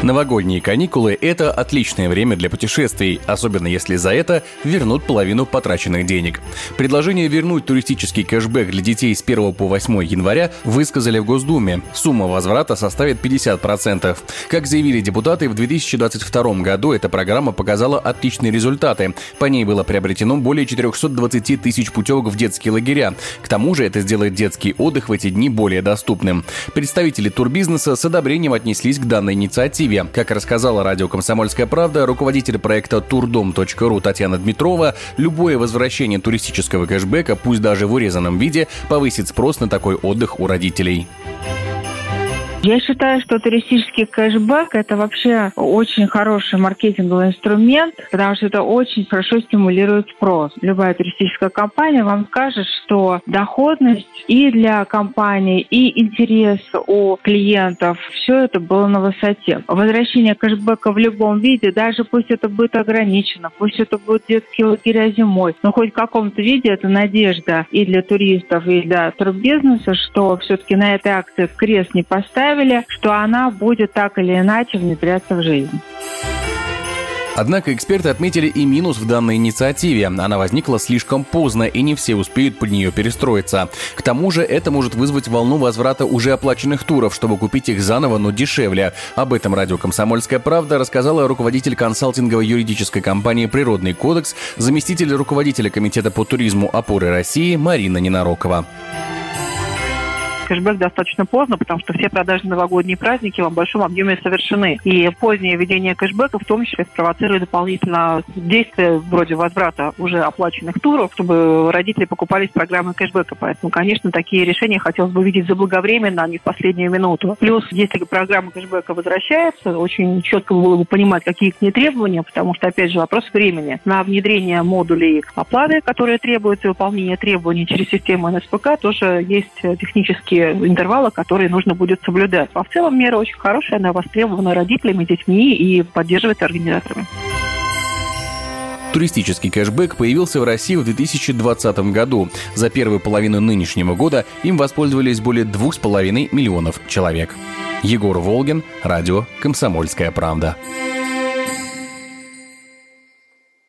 Новогодние каникулы – это отличное время для путешествий, особенно если за это вернут половину потраченных денег. Предложение вернуть туристический кэшбэк для детей с 1 по 8 января высказали в Госдуме. Сумма возврата составит 50%. Как заявили депутаты, в 2022 году эта программа показала отличные результаты. По ней было приобретено более 420 тысяч путевок в детские лагеря. К тому же это сделает детский отдых в эти дни более доступным. Представители турбизнеса с одобрением отнеслись к данной инициативе Киеве. Как рассказала радио «Комсомольская правда», руководитель проекта турдом.ру Татьяна Дмитрова, любое возвращение туристического кэшбэка, пусть даже в урезанном виде, повысит спрос на такой отдых у родителей. Я считаю, что туристический кэшбэк – это вообще очень хороший маркетинговый инструмент, потому что это очень хорошо стимулирует спрос. Любая туристическая компания вам скажет, что доходность и для компании, и интерес у клиентов – все это было на высоте. Возвращение кэшбэка в любом виде, даже пусть это будет ограничено, пусть это будет детские лагеря зимой, но хоть в каком-то виде это надежда и для туристов, и для турбизнеса, что все-таки на этой акции крест не поставить, представили, что она будет так или иначе внедряться в жизнь. Однако эксперты отметили и минус в данной инициативе. Она возникла слишком поздно, и не все успеют под нее перестроиться. К тому же это может вызвать волну возврата уже оплаченных туров, чтобы купить их заново, но дешевле. Об этом радио «Комсомольская правда» рассказала руководитель консалтинговой юридической компании «Природный кодекс», заместитель руководителя Комитета по туризму «Опоры России» Марина Ненарокова кэшбэк достаточно поздно, потому что все продажи новогодние праздники в большом объеме совершены. И позднее введение кэшбэка в том числе спровоцирует дополнительно действия вроде возврата уже оплаченных туров, чтобы родители покупались программы кэшбэка. Поэтому, конечно, такие решения хотелось бы видеть заблаговременно, а не в последнюю минуту. Плюс, если программа кэшбэка возвращается, очень четко было бы понимать, какие к ней требования, потому что, опять же, вопрос времени. На внедрение модулей оплаты, которые требуются, выполнение требований через систему НСПК, тоже есть технические интервалы, которые нужно будет соблюдать. А в целом мера очень хорошая, она востребована родителями, детьми и поддерживается организаторами. Туристический кэшбэк появился в России в 2020 году. За первую половину нынешнего года им воспользовались более 2,5 миллионов человек. Егор Волгин, радио «Комсомольская правда».